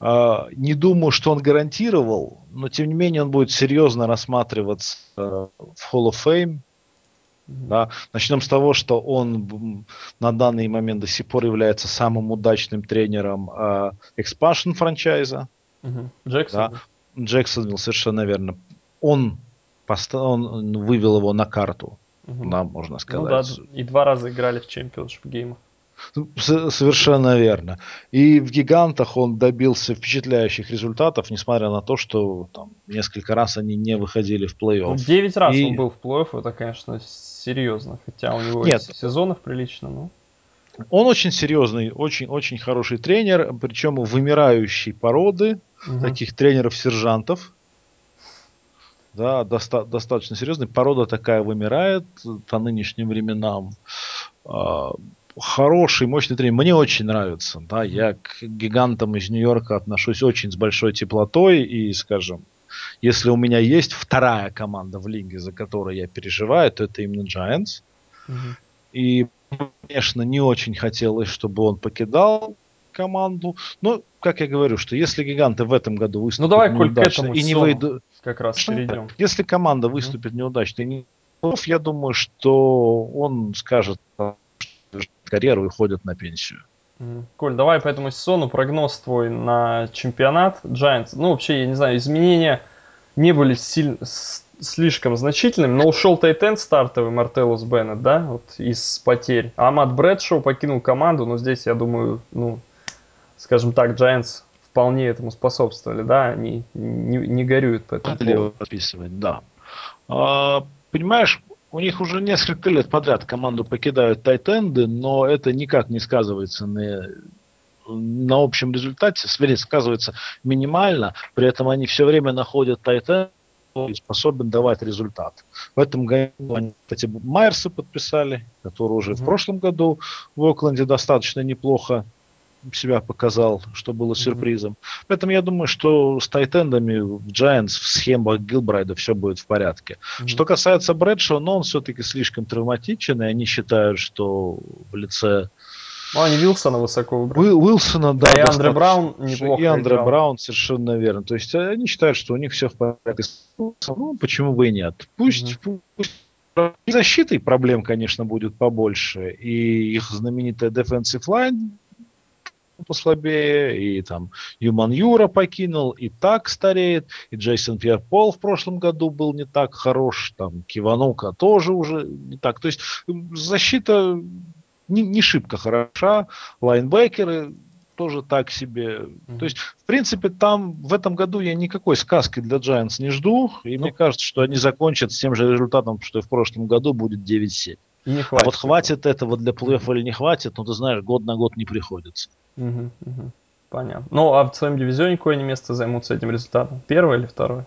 B: Uh, не думаю, что он гарантировал, но тем не менее он будет серьезно рассматриваться uh, в Hall of Fame. Да. Начнем с того, что он на данный момент до сих пор является самым удачным тренером uh, Expansion франчайза.
A: Uh-huh. Джексон.
B: Да. Джексон, совершенно верно. Он, пост... он вывел его на карту, uh-huh. да, можно сказать.
A: Ну да, и два раза играли в чемпионшип геймах.
B: Совершенно верно. И в гигантах он добился впечатляющих результатов, несмотря на то, что там несколько раз они не выходили в плей-офф. Ну,
A: 9 раз и... он был в плей-офф, это, конечно, серьезно. Хотя у него Нет. сезонов прилично, но.
B: Он очень серьезный, очень-очень хороший тренер, причем вымирающей породы, угу. таких тренеров-сержантов. Да, доста- достаточно серьезный. Порода такая вымирает по нынешним временам. А, хороший, мощный тренер. Мне очень нравится. Да, я к гигантам из Нью-Йорка отношусь очень с большой теплотой и, скажем, если у меня есть вторая команда в лиге, за которую я переживаю, то это именно Giants. Угу. И, конечно, не очень хотелось, чтобы он покидал команду. Но, как я говорю, что если гиганты в этом году выступят ну, давай, неудачно и не выйдут...
A: Как раз перейдем.
B: Если команда выступит mm неудачно и не я думаю, что он скажет, что карьеру и ходит на пенсию.
A: Коль, давай по этому сезону прогноз твой на чемпионат Giants. Ну, вообще, я не знаю, изменения не были сильно, слишком значительными, но ушел Тайтен стартовый Мартелус Беннет, да, вот из потерь. Амат Брэдшоу покинул команду, но здесь, я думаю, ну, скажем так, Giants вполне этому способствовали, да, они не, не горюют по этому поводу.
B: подписывать, да. А, понимаешь, у них уже несколько лет подряд команду покидают тайтенды, но это никак не сказывается на, на общем результате, вернее, сказывается минимально, при этом они все время находят тайтенд, способен давать результат. В этом году они, кстати, Майерса подписали, который уже mm-hmm. в прошлом году в Окленде достаточно неплохо себя показал, что было сюрпризом. Mm-hmm. Поэтому я думаю, что с тайтендами в Giants в схемах Гилбрайда все будет в порядке. Mm-hmm. Что касается Брэдшоу, но он все-таки слишком травматичен, и они считают, что в лице
A: ну, они Вилсона высоко выбрали.
B: Уил, Уилсона, да.
A: и Андре Браун неплохо
B: И Андре играл. Браун, совершенно верно. То есть они считают, что у них все в порядке. Ну, почему бы и нет. Пусть, mm-hmm. пусть защитой проблем, конечно, будет побольше. И их знаменитая defensive line послабее, и там Юман Юра покинул, и так стареет, и Джейсон Пьер Пол в прошлом году был не так хорош, там Киванука тоже уже не так. То есть защита не, не шибко хороша, лайнбекеры тоже так себе. Mm-hmm. То есть, в принципе, там в этом году я никакой сказки для Giants не жду, и ну, мне кажется, что они закончат с тем же результатом, что и в прошлом году будет 9-7. Не хватит. А вот хватит этого для плей-оффа или не хватит, ну ты знаешь, год на год не приходится.
A: Угу, угу. Понятно. Ну, а в своем дивизионе какое они место займут с этим результатом? Первое или второе?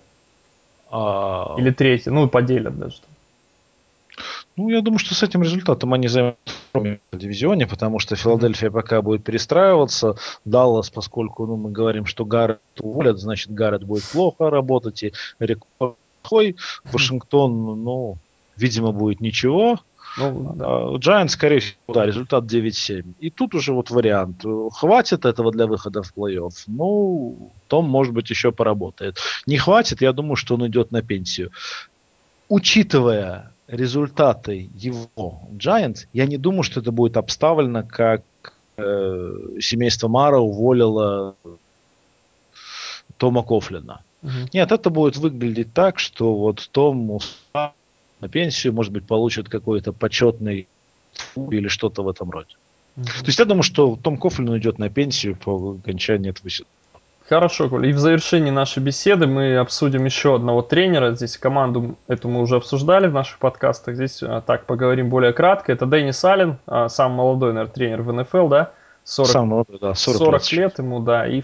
A: А... Или третье? Ну, поделят даже.
B: Ну, я думаю, что с этим результатом они займут в дивизионе, потому что Филадельфия пока будет перестраиваться. Даллас, поскольку ну, мы говорим, что Гаррет уволят, значит, Гаррет будет плохо работать, и рекорд плохой. Вашингтон, ну, видимо, будет ничего. Ну, да. Giants, скорее всего, да, результат 9-7. И тут уже вот вариант. Хватит этого для выхода в плей-офф? Ну, Том, может быть, еще поработает. Не хватит, я думаю, что он идет на пенсию. Учитывая результаты его Giants, я не думаю, что это будет обставлено, как э, семейство Мара уволило Тома Кофлина. Угу. Нет, это будет выглядеть так, что вот Том на пенсию, может быть, получит какой-то почетный или что-то в этом роде. Mm-hmm. То есть я думаю, что Том Кофлин уйдет на пенсию по окончании этого сезона.
A: Хорошо, Коля. И в завершении нашей беседы мы обсудим еще одного тренера. Здесь команду эту мы уже обсуждали в наших подкастах. Здесь а, так поговорим более кратко. Это Дэнни Аллен, а, самый молодой, наверное, тренер в НФЛ, да?
B: 40, Сам молодой, да,
A: 40, 40 лет ему, да. И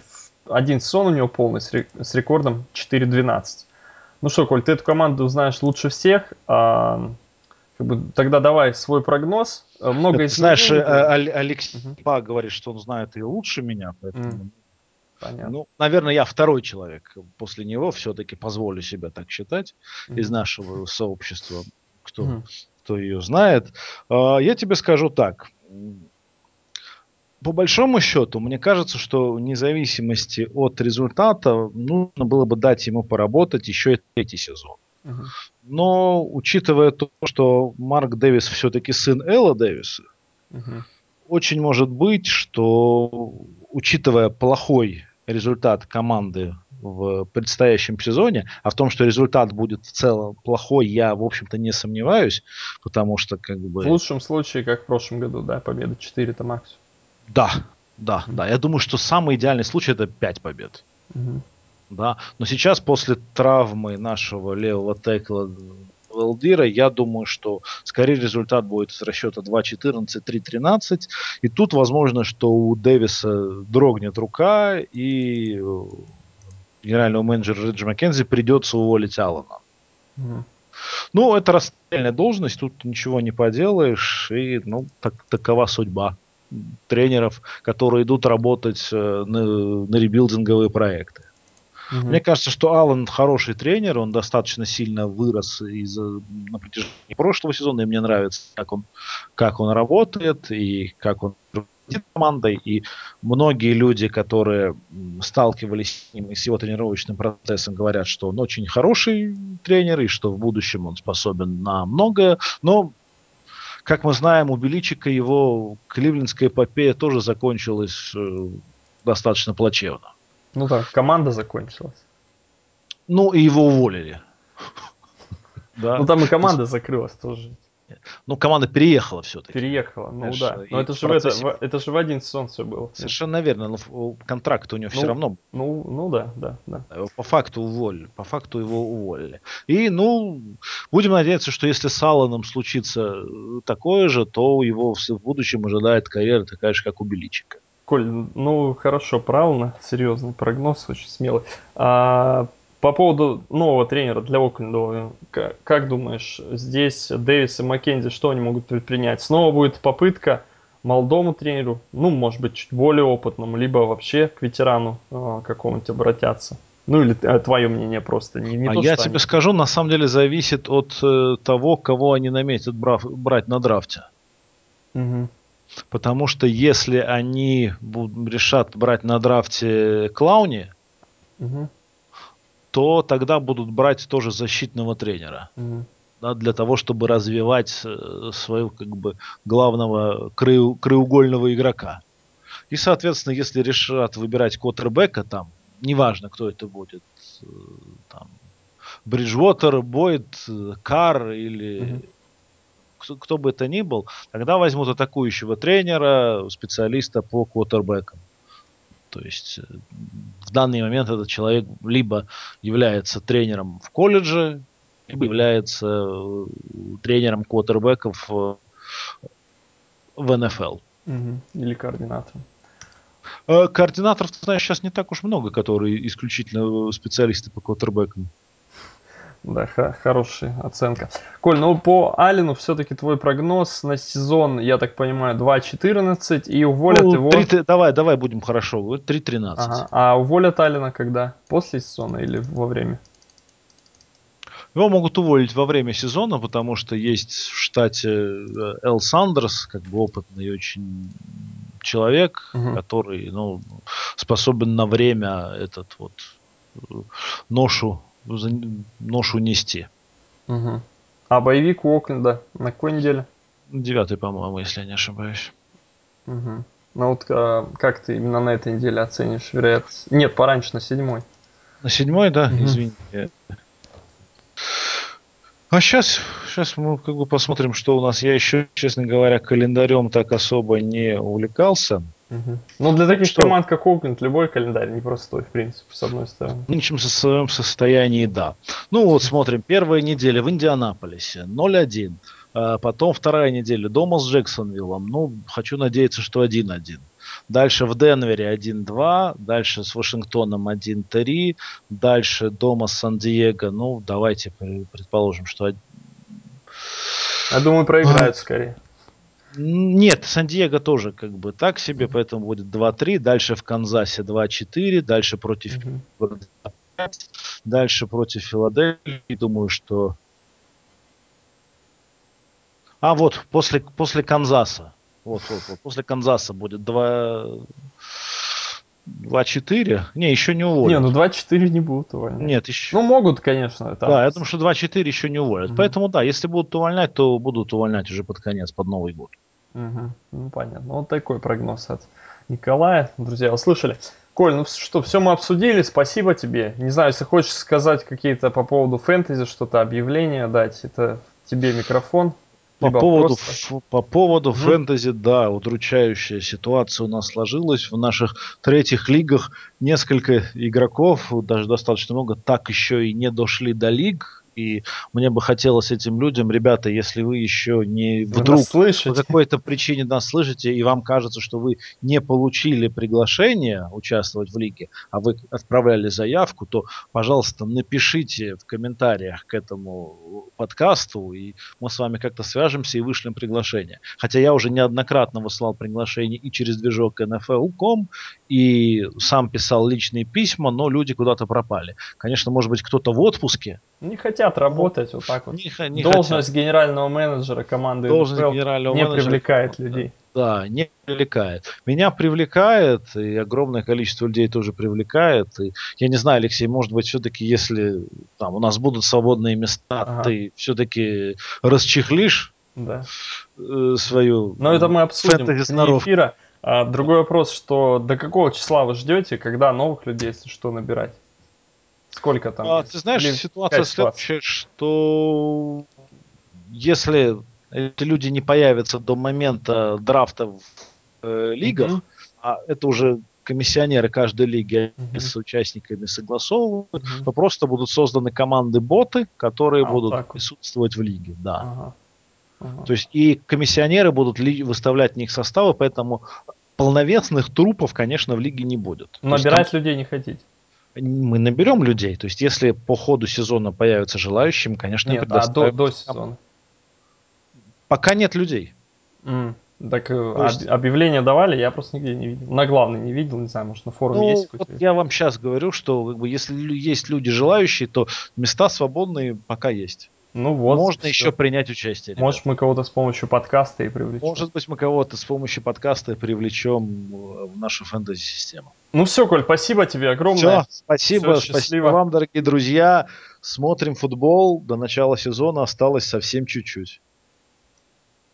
A: один сезон у него полный с рекордом 4-12. Ну что, Коль, ты эту команду знаешь лучше всех. А, как бы, тогда давай свой прогноз.
B: Э, много Это, Знаешь, э, Алексей угу. говорит, что он знает ее лучше меня, поэтому... Понятно. Ну, наверное, я второй человек после него все-таки позволю себе так считать mm из нашего сообщества, кто, mm кто ее знает. А, я тебе скажу так по большому счету, мне кажется, что вне зависимости от результата нужно было бы дать ему поработать еще и третий сезон. Uh-huh. Но учитывая то, что Марк Дэвис все-таки сын Элла Дэвиса, uh-huh. очень может быть, что учитывая плохой результат команды в предстоящем сезоне, а в том, что результат будет в целом плохой, я, в общем-то, не сомневаюсь, потому что как бы...
A: В лучшем случае, как в прошлом году, да, победа 4-то максимум.
B: Да, да, да. Я думаю, что самый идеальный случай это 5 побед. Угу. Да. Но сейчас после травмы нашего левого текла Элдира, я думаю, что скорее результат будет из расчета 2-14, 3-13. И тут возможно, что у Дэвиса дрогнет рука, и генерального менеджера Реджи Маккензи придется уволить Аллана. Mm. Ну, это расстрельная должность, тут ничего не поделаешь, и, ну, так, такова судьба тренеров, которые идут работать э, на, на ребилдинговые проекты. Угу. Мне кажется, что Аллан хороший тренер, он достаточно сильно вырос из, на протяжении прошлого сезона, и мне нравится, как он, как он работает и как он руководит командой. И многие люди, которые сталкивались с ним и с его тренировочным процессом, говорят, что он очень хороший тренер и что в будущем он способен на многое. Но как мы знаем, у Беличика его кливлендская эпопея тоже закончилась э, достаточно плачевно.
A: Ну так, команда закончилась.
B: Ну, и его уволили.
A: Ну, там и команда закрылась тоже.
B: Ну, команда переехала все-таки.
A: Переехала, ну Знаешь, да. Но это же, в это, это же в один сезон все было.
B: Совершенно верно, но контракт у него ну, все равно.
A: Ну, ну да, да, да.
B: По факту уволили, по факту его уволили. И, ну, будем надеяться, что если с Алланом случится такое же, то его в будущем ожидает карьера такая же, как у Беличика.
A: Коль, ну хорошо, правильно, серьезный прогноз, очень смелый. А, по поводу нового тренера для Окленда, как, как думаешь, здесь Дэвис и Маккензи, что они могут предпринять? Снова будет попытка молодому тренеру, ну, может быть, чуть более опытному, либо вообще к ветерану э, какому-нибудь обратятся? Ну или э, твое мнение просто не, не
B: А то, я тебе они... скажу, на самом деле зависит от э, того, кого они наметят брав, брать на драфте. Угу. Потому что если они будут, решат брать на драфте Клауни, угу. То тогда будут брать тоже защитного тренера. Угу. Да, для того, чтобы развивать э, своего как бы главного краю, краеугольного игрока. И, соответственно, если решат выбирать квотербека, там, неважно, кто это будет, э, там, Бриджвотер, Бойд, Кар или угу кто, кто бы это ни был, тогда возьмут атакующего тренера, специалиста по квотербекам. То есть э, в данный момент этот человек либо является тренером в колледже, либо является э, тренером квотербеков в НФЛ.
A: Угу. Или координатором.
B: Э, координаторов, ты знаешь, сейчас не так уж много, которые исключительно специалисты по квотербекам.
A: Да, хорошая оценка. Коль, ну по Алину все-таки твой прогноз на сезон, я так понимаю, 2.14 и уволят ну, его...
B: 3, давай, давай будем хорошо, 3.13.
A: Ага. А уволят Алина когда? После сезона или во время?
B: Его могут уволить во время сезона, потому что есть в штате э, Эл Сандерс, как бы опытный очень человек, угу. который ну, способен на время этот вот э, ношу ношу нести.
A: Угу. А боевик у Окленда на какой неделе?
B: Девятый, по-моему, если я не ошибаюсь.
A: Угу. Ну вот а, как ты именно на этой неделе оценишь вероятность? Нет, пораньше на седьмой.
B: На седьмой, да, угу. извините. А сейчас, сейчас мы как бы посмотрим, что у нас. Я еще, честно говоря, календарем так особо не увлекался.
A: Угу. Ну, для таких что? команд, как Окленд, любой календарь непростой, в принципе, с одной стороны.
B: В нынешнем своем состоянии, да. Ну, вот смотрим, первая неделя в Индианаполисе 0-1. А потом вторая неделя дома с Джексонвиллом. Ну, хочу надеяться, что 1-1. Дальше в Денвере 1-2, дальше с Вашингтоном 1-3, дальше дома с Сан-Диего, ну, давайте предположим, что...
A: Я думаю, проиграют а... скорее.
B: Нет, Сан-Диего тоже как бы так себе, mm-hmm. поэтому будет 2-3. Дальше в Канзасе 2-4. Дальше против mm-hmm. Дальше против Филадельфии. Думаю, что... А, вот, после, после Канзаса. Вот, вот, вот. После Канзаса будет 2... 2-4? Не, еще не уволят.
A: Не, ну 2-4 не будут увольнять.
B: Нет, еще.
A: Ну, могут, конечно.
B: Там. Да, я думаю, что 2-4 еще не уволят. Угу. Поэтому, да, если будут увольнять, то будут увольнять уже под конец, под Новый год.
A: Угу. Ну, понятно. Вот такой прогноз от Николая. Друзья, услышали? Коль, ну что, все мы обсудили, спасибо тебе. Не знаю, если хочешь сказать какие-то по поводу фэнтези, что-то объявление дать, это тебе микрофон.
B: По поводу, просто... по поводу mm фэнтези, да, удручающая ситуация у нас сложилась. В наших третьих лигах несколько игроков, даже достаточно много, так еще и не дошли до лиг. И мне бы хотелось этим людям, ребята, если вы еще не вы вдруг по какой-то причине нас слышите, и вам кажется, что вы не получили приглашение участвовать в лиге, а вы отправляли заявку, то, пожалуйста, напишите в комментариях к этому подкасту, и мы с вами как-то свяжемся и вышлем приглашение. Хотя я уже неоднократно выслал приглашение и через движок NFL.com, и сам писал личные письма, но люди куда-то пропали. Конечно, может быть, кто-то в отпуске.
A: Не хотят работать ну, вот так вот. Не, не Должность хотят. генерального менеджера команды Должность NFL генерального не менеджера, привлекает людей.
B: Да, не привлекает. Меня привлекает, и огромное количество людей тоже привлекает. И я не знаю, Алексей, может быть, все-таки, если там у нас будут свободные места, ага. ты все-таки расчехлишь да. Э, свою
A: Но это мы обсудим эфира. А другой вопрос, что до какого числа вы ждете, когда новых людей, если что, набирать? Сколько там?
B: А, ты знаешь, Или ситуация следующая, что если эти люди не появятся до момента драфта в э, лигах, mm-hmm. а это уже комиссионеры каждой лиги mm-hmm. с участниками согласовывают, mm-hmm. то просто будут созданы команды-боты, которые а, будут вот присутствовать в лиге. Да. Ага. Ага. То есть и комиссионеры будут ли, выставлять в них составы, поэтому полновесных трупов, конечно, в лиге не будет.
A: Набирать там... людей не хотите?
B: Мы наберем людей. То есть, если по ходу сезона появятся желающим, конечно,
A: Нет, а до, до сезона?
B: Пока нет людей.
A: Mm. Так э, есть... объявления давали, я просто нигде не видел. На главный не видел, не знаю, может на форуме ну, есть
B: вот Я вам сейчас говорю, что как бы, если есть люди желающие, то места свободные пока есть.
A: Ну вот.
B: Можно все. еще принять участие.
A: Ребят. Может, мы кого-то с помощью подкаста и привлечем.
B: Может быть, мы кого-то с помощью подкаста привлечем в нашу фэнтези-систему.
A: Ну все, Коль, спасибо тебе огромное.
B: Все, спасибо, все, спасибо вам, дорогие друзья. Смотрим футбол. До начала сезона осталось совсем чуть-чуть.